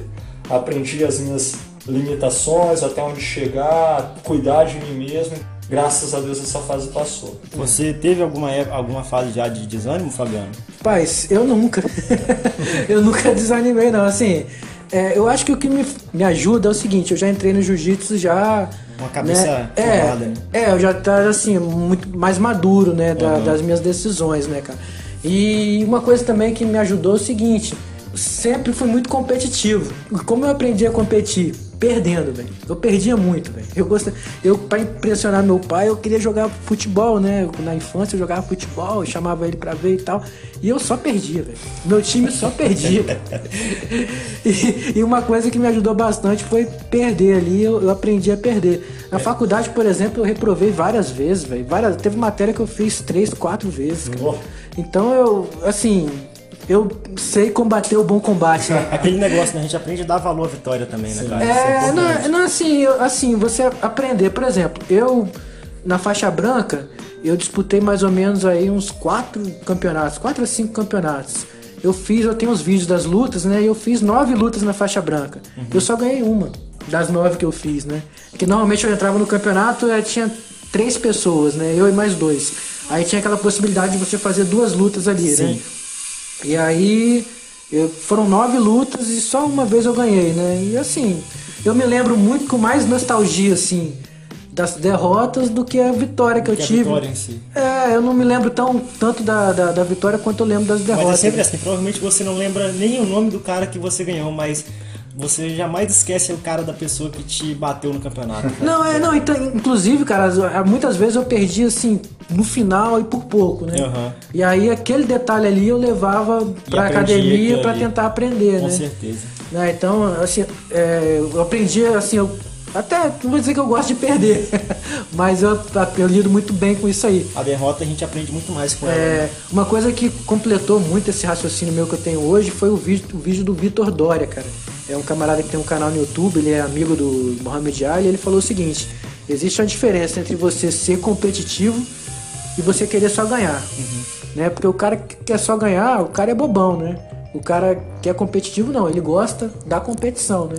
aprendi as minhas limitações, até onde chegar, cuidar de mim mesmo. Graças a Deus essa fase passou.
Você teve alguma, ép- alguma fase já de desânimo, Fabiano?
Paz, eu nunca. <laughs> eu nunca desanimei, não. Assim, é, eu acho que o que me, me ajuda é o seguinte: eu já entrei no jiu-jitsu já.
Uma cabeça
né?
formada, né?
é, é, eu já tá assim, muito mais maduro, né, da- das minhas decisões, né, cara. E uma coisa também que me ajudou é o seguinte: sempre fui muito competitivo. Como eu aprendi a competir? Perdendo, velho. Eu perdia muito, velho. Eu gostava, eu para impressionar meu pai, eu queria jogar futebol, né? Na infância eu jogava futebol, eu chamava ele pra ver e tal. E eu só perdia, velho. Meu time só perdia. <laughs> e, e uma coisa que me ajudou bastante foi perder ali, eu, eu aprendi a perder. Na faculdade, por exemplo, eu reprovei várias vezes, velho. Várias, teve matéria que eu fiz três, quatro vezes. Então eu, assim, eu sei combater o bom combate, né?
Aquele negócio, né? A gente aprende a dar valor à vitória também, né, cara?
É,
importante.
não, não assim, eu- assim, você aprender, por exemplo, eu na faixa branca, eu disputei mais ou menos aí uns quatro campeonatos, quatro a cinco campeonatos. Eu fiz, eu tenho os vídeos das lutas, né? E eu fiz nove lutas na faixa branca. Eu só ganhei uma das nove que eu fiz, né? Porque normalmente eu entrava no campeonato e tinha três pessoas, né? Eu e mais dois. Aí tinha aquela possibilidade de você fazer duas lutas ali, né? E aí eu- foram nove lutas e só uma vez eu ganhei, né? E assim, eu me lembro muito com mais nostalgia, assim, das derrotas do que a vitória que eu
Que a
tive.
vitória em si.
É, eu não me lembro tão tanto da, da, da vitória quanto eu lembro das derrotas.
Mas é sempre assim, provavelmente você não lembra nem o nome do cara que você ganhou, mas você jamais esquece o cara da pessoa que te bateu no campeonato.
Não, é, não, então, inclusive, cara, as- muitas vezes eu perdi assim, no final e por pouco, né?
Aham.
E aí aquele detalhe ali eu levava pra academia
ali.
tentar aprender,
Com
né?
certeza.
Né, Então, assim, é, eu aprendi, assim, eu Até não vou dizer que eu gosto de perder, <laughs> mas eu, eu lido muito bem com isso aí.
A derrota a gente aprende muito mais com ela.
É,
né?
uma coisa que completou muito esse raciocínio meu que eu tenho hoje foi o vídeo, o vídeo do Vitor Dória, cara. É um camarada que tem um canal no YouTube, ele é amigo do Mohamed Ali, e ele falou o seguinte: existe uma diferença entre você ser competitivo e você querer só ganhar. Né? Porque o cara que quer só ganhar, o cara é bobão, né? O cara que é competitivo, não, ele gosta da competição, né?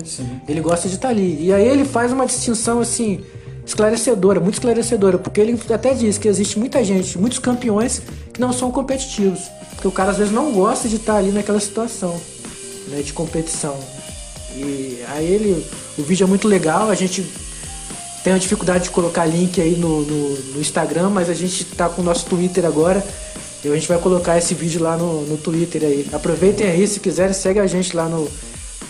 Ele gosta de estar ali. E aí ele faz uma distinção assim, esclarecedora, muito esclarecedora, porque ele até diz que existe muita gente, muitos campeões que não são competitivos. Porque o cara às vezes não gosta de estar ali naquela situação né, de competição. E aí ele. O vídeo é muito legal, a gente tem a dificuldade de colocar link aí no, no, no Instagram, mas a gente tá com o nosso Twitter agora. E a gente vai colocar esse vídeo lá no, no Twitter aí. Aproveitem aí, se quiserem, segue a gente lá no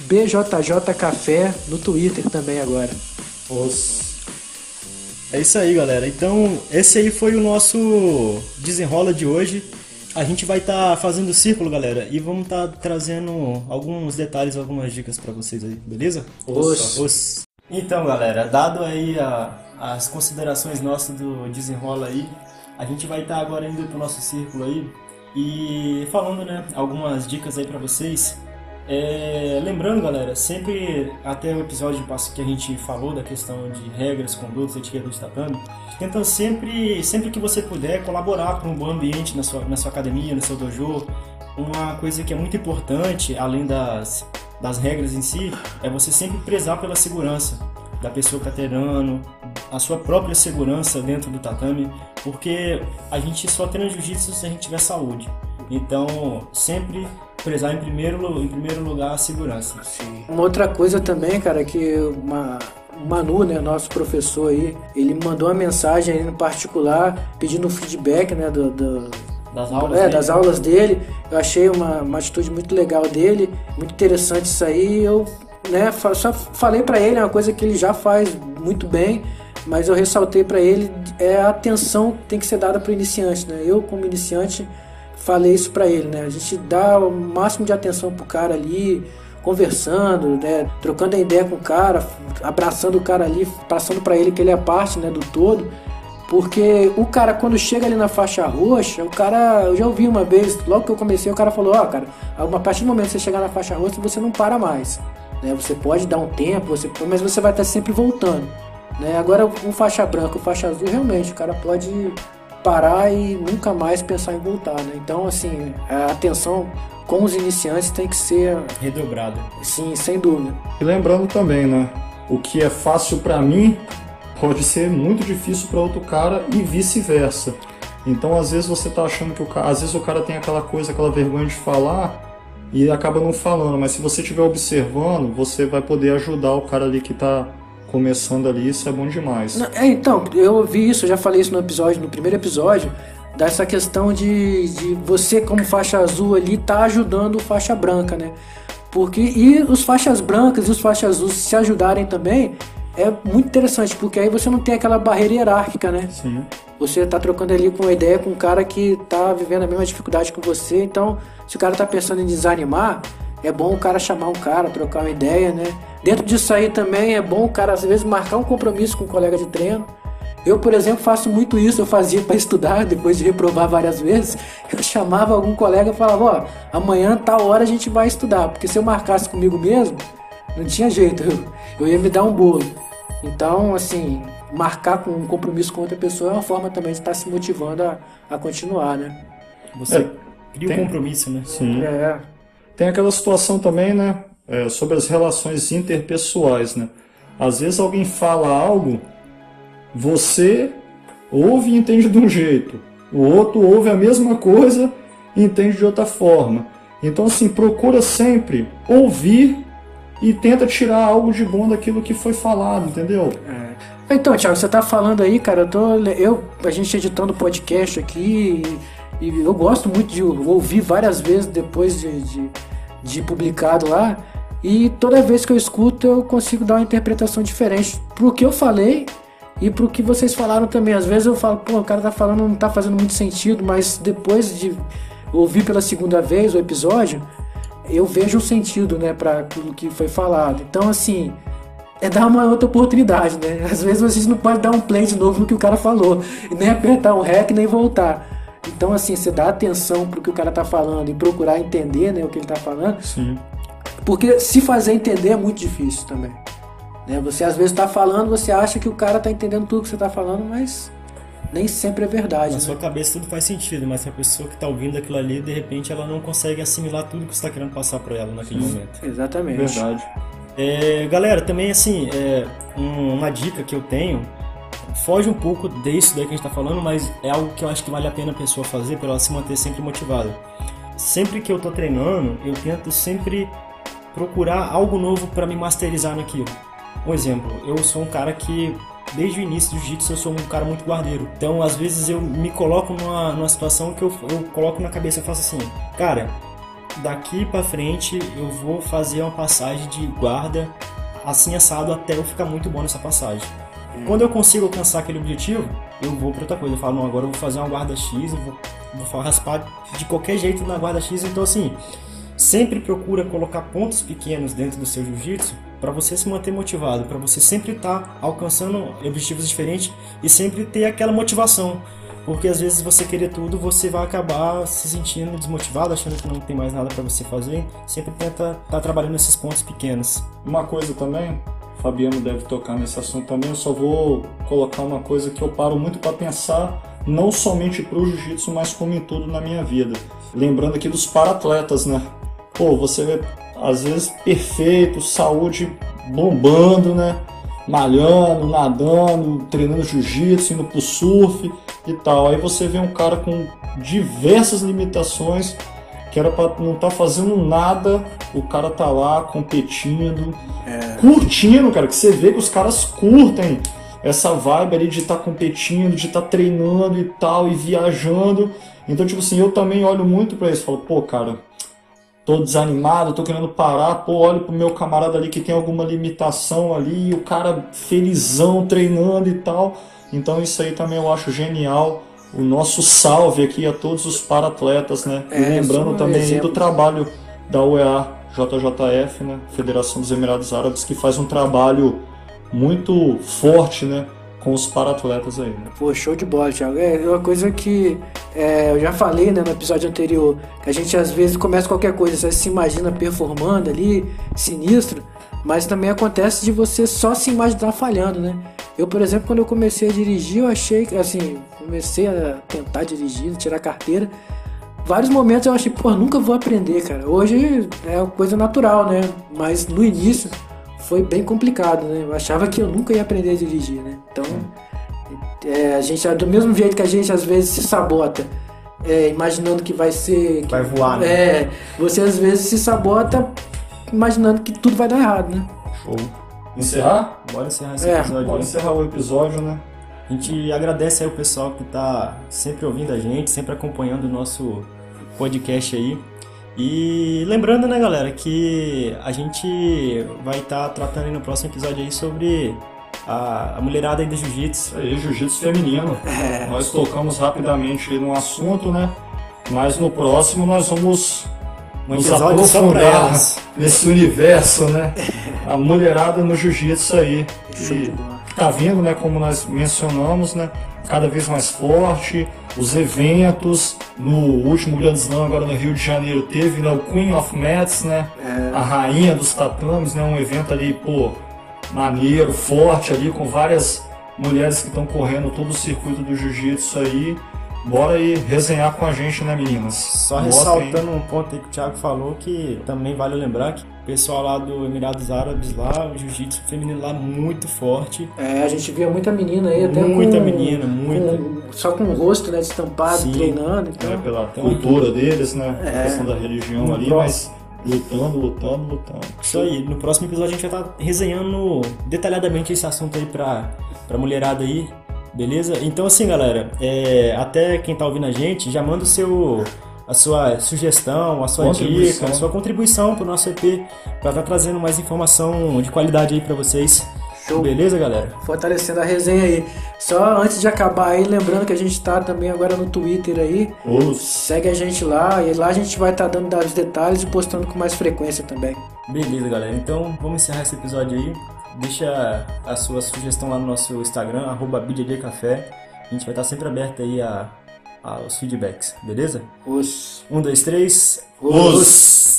BJJ Café no Twitter também agora.
Os...
É isso aí, galera. Então, esse aí foi o nosso desenrola de hoje. A gente vai estar fazendo o círculo, galera, e vamos estar trazendo alguns detalhes, algumas dicas pra vocês aí, beleza?
Os.
Os. Então, galera, dado aí a- as considerações nossas do desenrola aí, a gente vai estar agora indo pro nosso círculo aí e falando, né, algumas dicas aí pra vocês. É, lembrando, galera, sempre até o episódio que a gente falou da questão de regras, condutas, etiqueta do tatame, tenta sempre, sempre que você puder, colaborar para um bom ambiente na sua, na sua academia, no seu dojo. Uma coisa que é muito importante, além das, das regras em si, é você sempre prezar pela segurança da pessoa que está treinando, a sua própria segurança dentro do tatame, porque a gente só treina jiu-jitsu se a gente tiver saúde. Então, sempre prezar em primeiro, em primeiro lugar a segurança.
Uma outra coisa também, cara, que uma, o Manu, né, nosso professor aí, ele mandou uma mensagem aí no particular pedindo feedback, né, do, do-
Das aulas
é,
dele.
das aulas dele. Eu achei uma, uma atitude muito legal dele, muito interessante isso aí. Eu, né, só falei pra ele, é uma coisa que ele já faz muito bem, mas eu ressaltei pra ele é a atenção que tem que ser dada pro iniciante, né? Eu como iniciante falei isso pra ele, né? A gente dá o máximo de atenção pro cara ali, conversando, né? Trocando ideia com o cara, abraçando o cara ali, passando pra ele que ele é parte, né, do todo. Porque o cara, quando chega ali na faixa roxa, o cara, eu já ouvi uma vez, logo que eu comecei, o cara falou: Ó, cara, a partir do momento que você chegar na faixa roxa, você não para mais. Né? Você pode dar um tempo, você, mas você vai estar sempre voltando. Né? Agora, um faixa branca, o faixa azul, realmente, o cara pode parar e nunca mais pensar em voltar. Né? Então, assim, a atenção com os iniciantes tem que ser,
Redobrada.
sim, sem dúvida.
E lembrando também, né? O que é fácil pra mim pode ser muito difícil pra outro cara e vice-versa. Então, às vezes você tá achando que o cara, às vezes o cara tem aquela coisa, aquela vergonha de falar e acaba não falando, mas se você estiver observando, você vai poder ajudar o cara ali que tá começando ali, isso é bom demais.
É, então, eu ouvi isso, eu já falei isso no episódio, no primeiro episódio, dessa questão de, de você como faixa azul ali tá ajudando o faixa branca, né? Porque e os faixas brancas e os faixas azuis se ajudarem também é muito interessante, porque aí você não tem aquela barreira hierárquica, né?
Sim.
Você tá trocando ali com uma ideia com um cara que tá vivendo a mesma dificuldade que você, então se o cara tá pensando em desanimar, é bom o cara chamar um cara, trocar uma ideia, né? Dentro disso aí também é bom o cara às vezes marcar um compromisso com um colega de treino. Eu, por exemplo, faço muito isso, eu fazia para <laughs> estudar, depois de reprovar várias vezes, eu chamava algum colega e falava, ó, amanhã tal hora a gente vai estudar, porque se eu marcasse comigo mesmo, não tinha jeito, eu, eu ia me dar um bolo. Então, assim, marcar com um compromisso com outra pessoa é uma forma também de estar se motivando a, a continuar, né?
Você
É,
cria
tem-
um compromisso, né?
Sim.
É,
Tem aquela situação também, né? É, sobre as relações interpessoais, né? Às vezes alguém fala algo, você ouve e entende de um jeito, o outro ouve a mesma coisa e entende de outra forma. Então, assim, procura sempre ouvir e tenta tirar algo de bom daquilo que foi falado, entendeu?
Então, Thiago, você tá falando aí, cara, eu tô. Eu, a gente editando podcast aqui e, e eu gosto muito de ouvir várias vezes depois de, de, de publicado lá. E toda vez que eu escuto, eu consigo dar uma interpretação diferente pro que eu falei e pro que vocês falaram também. Às vezes eu falo, pô, o cara tá falando, não tá fazendo muito sentido, mas depois de ouvir pela segunda vez o episódio, eu vejo um sentido, né, para aquilo que foi falado. Então, assim, é dar uma outra oportunidade, né? Às vezes vocês não pode dar um play de novo no que o cara falou, nem apertar um REC, nem voltar. Então, assim, você dá atenção pro que o cara tá falando e procurar entender né, o que ele tá falando.
Sim.
Porque se fazer entender é muito difícil também. Né? Você às vezes está falando, você acha que o cara está entendendo tudo que você está falando, mas nem sempre é verdade.
Na
né?
sua cabeça tudo faz sentido, mas a pessoa que está ouvindo aquilo ali, de repente ela não consegue assimilar tudo que você está querendo passar para ela naquele momento.
Exatamente.
Verdade.
É, galera, também assim, é, um- uma dica que eu tenho, foge um pouco disso daí que a gente tá falando, mas é algo que eu acho que vale a pena a pessoa fazer para ela se manter sempre motivada. Sempre que eu tô treinando, eu tento sempre procurar algo novo para me masterizar naquilo. Um exemplo, eu sou um cara que desde o início do jiu-jitsu eu sou um cara muito guardeiro. Então, às vezes eu me coloco numa, numa situação que eu, eu coloco na cabeça, eu faço assim, cara, daqui pra frente eu vou fazer uma passagem de guarda assim assado até eu ficar muito bom nessa passagem. Quando eu consigo alcançar aquele objetivo, eu vou pra outra coisa. Eu falo, não, agora eu vou fazer uma guarda X, eu vou, vou raspar de qualquer jeito na guarda X. Então, assim, sempre procura colocar pontos pequenos dentro do seu jiu-jitsu para você se manter motivado, para você sempre estar alcançando objetivos diferentes e sempre ter aquela motivação. Porque às vezes você querer tudo, você vai acabar se sentindo desmotivado, achando que não tem mais nada para você fazer. Sempre tenta estar trabalhando nesses pontos pequenos.
Uma coisa também, Fabiano deve tocar nesse assunto também, eu só vou colocar uma coisa que eu paro muito para pensar, não somente para o jiu-jitsu, mas como em tudo na minha vida. Lembrando aqui dos paratletas, né? Pô, você vê, às vezes, perfeito, saúde bombando, né? Malhando, nadando, treinando jiu-jitsu, indo pro surf e tal. Aí você vê um cara com diversas limitações, que era pra não estar fazendo nada, o cara tá lá competindo, curtindo, cara, que você vê que os caras curtem essa vibe ali de estar competindo, de estar treinando e tal, e viajando. Então, tipo assim, eu também olho muito pra isso, falo, pô, cara, tô desanimado, tô querendo parar, pô, olho pro meu camarada ali que tem alguma limitação ali, e o cara felizão treinando e tal. Então isso aí também eu acho genial. O nosso salve aqui a todos os paratletas, né?
É,
e lembrando também aí do trabalho da UEA JJF, né? Federação dos Emirados Árabes, que faz um trabalho muito forte, né? Com os paratletas aí, né?
Pô, show de bola, Thiago. É uma coisa que é, eu já falei né, no episódio anterior, que a gente às vezes começa qualquer coisa, você se imagina performando ali, sinistro, mas também acontece de você só se imaginar falhando, né? Eu, por exemplo, quando eu comecei a dirigir, eu achei que, assim, comecei a tentar dirigir, tirar carteira, vários momentos eu achei, pô, nunca vou aprender, cara. Hoje é uma coisa natural, né? Mas no início foi bem complicado, né? Eu achava que eu nunca ia aprender a dirigir, né? Então, é, a gente, do mesmo jeito que a gente às vezes se sabota, é, imaginando que vai ser. que-
Vai voar, né?
É, você às vezes se sabota imaginando que tudo vai dar errado, né?
Show.
Encerrar?
Bora encerrar esse
É,
episódio. Aí.
encerrar o episódio, né?
A gente agradece aí o pessoal que tá sempre ouvindo a gente, sempre acompanhando o nosso podcast aí. E lembrando, né, galera, que a gente vai estar tratando aí no próximo episódio aí sobre a, a mulherada aí do jiu-jitsu.
Aí, jiu-jitsu feminino. <laughs> Nós tocamos rapidamente aí no assunto, né? Mas no próximo nós vamos
Um
nos aprofundar nesse universo, né? A mulherada no jiu-jitsu aí. E
bola.
tá vindo, né? Como nós mencionamos, né? Cada vez mais forte. Os eventos. No último Grande Slam, agora no Rio de Janeiro, teve né, o Queen of Mats, né? A rainha dos tatames, né? Um evento ali, pô, maneiro, forte ali, com várias mulheres que estão correndo todo o circuito do jiu-jitsu aí. Bora aí resenhar com a gente, né, meninas?
Só
Botem.
ressaltando um ponto aí que o Thiago falou, que também vale lembrar que o pessoal lá do Emirados Árabes lá, o jiu-jitsu feminino lá muito forte.
É, a gente via muita menina aí, até
Muita
com,
menina, muita.
com- só com o rosto, né, estampado,
Sim.
treinando,
É,
então...
pela cultura deles, né? A
É.
questão da religião
No
ali,
próximo-
mas lutando, lutando, lutando.
Isso aí, no próximo episódio a gente vai estar resenhando detalhadamente esse assunto aí pra, pra mulherada aí, beleza? Então assim, galera, é, até quem tá ouvindo a gente, já manda o seu, a sua sugestão, a sua dica, a sua contribuição pro nosso EP, pra estar trazendo mais informação de qualidade aí pra vocês.
Show.
Beleza, galera?
fortalecendo a resenha aí. Só antes de acabar aí, lembrando que a gente tá também agora no Twitter aí. Segue a gente lá e lá a gente vai estar dando os detalhes e postando com mais frequência também.
Beleza, galera. Então vamos encerrar esse episódio aí. deixa a sua sugestão lá no nosso Instagram, arroba. A gente vai estar sempre aberto aí a, aos feedbacks, beleza?
Os.
Um, dois, três.
Os.